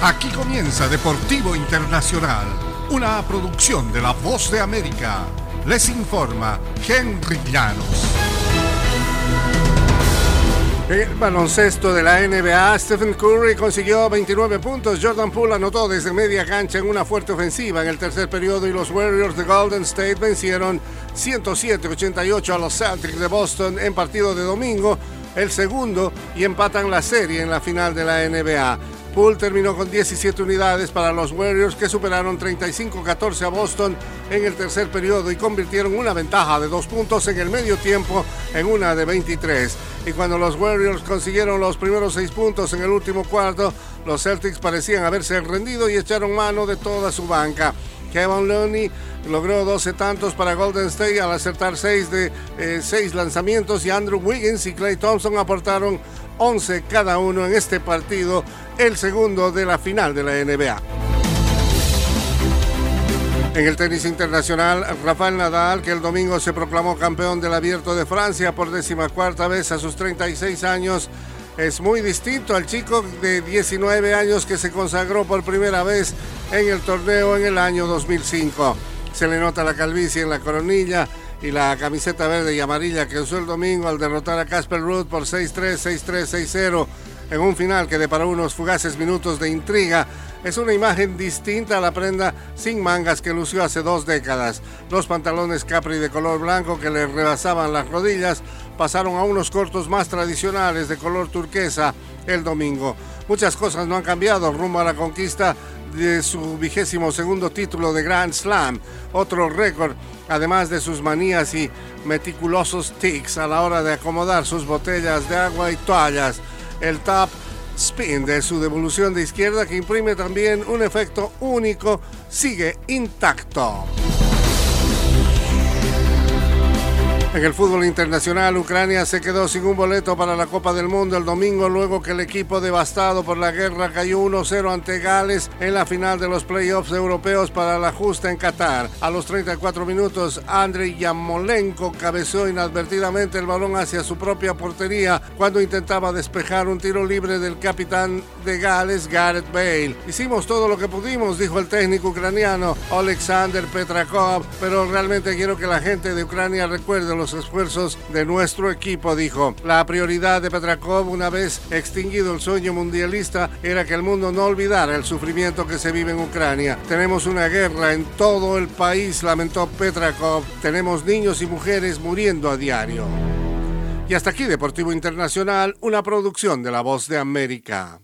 Aquí comienza Deportivo Internacional, una producción de La Voz de América. Les informa Henry Llanos. El baloncesto de la NBA, Stephen Curry consiguió 29 puntos. Jordan Poole anotó desde media cancha en una fuerte ofensiva en el tercer periodo y los Warriors de Golden State vencieron 107-88 a los Celtics de Boston en partido de domingo, el segundo, y empatan la serie en la final de la NBA. Poole terminó con 17 unidades para los Warriors que superaron 35-14 a Boston en el tercer periodo y convirtieron una ventaja de dos puntos en el medio tiempo en una de 23. Y cuando los Warriors consiguieron los primeros seis puntos en el último cuarto, los Celtics parecían haberse rendido y echaron mano de toda su banca. Kevin Looney logró 12 tantos para Golden State al acertar 6 de 6 eh, lanzamientos y Andrew Wiggins y Clay Thompson aportaron 11 cada uno en este partido, el segundo de la final de la NBA. En el tenis internacional, Rafael Nadal, que el domingo se proclamó campeón del Abierto de Francia por décima cuarta vez a sus 36 años, es muy distinto al chico de 19 años que se consagró por primera vez en el torneo en el año 2005. Se le nota la calvicie en la coronilla y la camiseta verde y amarilla que usó el domingo al derrotar a Casper Ruud por 6-3, 6-3, 6-0 en un final que para unos fugaces minutos de intriga es una imagen distinta a la prenda sin mangas que lució hace dos décadas. Los pantalones Capri de color blanco que le rebasaban las rodillas pasaron a unos cortos más tradicionales de color turquesa el domingo. Muchas cosas no han cambiado rumbo a la conquista de su vigésimo segundo título de Grand Slam, otro récord, además de sus manías y meticulosos tics a la hora de acomodar sus botellas de agua y toallas. El top spin de su devolución de izquierda que imprime también un efecto único sigue intacto. En el fútbol internacional, Ucrania se quedó sin un boleto para la Copa del Mundo el domingo luego que el equipo devastado por la guerra cayó 1-0 ante Gales en la final de los playoffs europeos para la justa en Qatar. A los 34 minutos, Andrei Yamolenko cabeceó inadvertidamente el balón hacia su propia portería cuando intentaba despejar un tiro libre del capitán de Gales, Gareth Bale. Hicimos todo lo que pudimos, dijo el técnico ucraniano Alexander Petrakov, pero realmente quiero que la gente de Ucrania recuerde los esfuerzos de nuestro equipo, dijo. La prioridad de Petrakov, una vez extinguido el sueño mundialista, era que el mundo no olvidara el sufrimiento que se vive en Ucrania. Tenemos una guerra en todo el país, lamentó Petrakov. Tenemos niños y mujeres muriendo a diario. Y hasta aquí Deportivo Internacional, una producción de La Voz de América.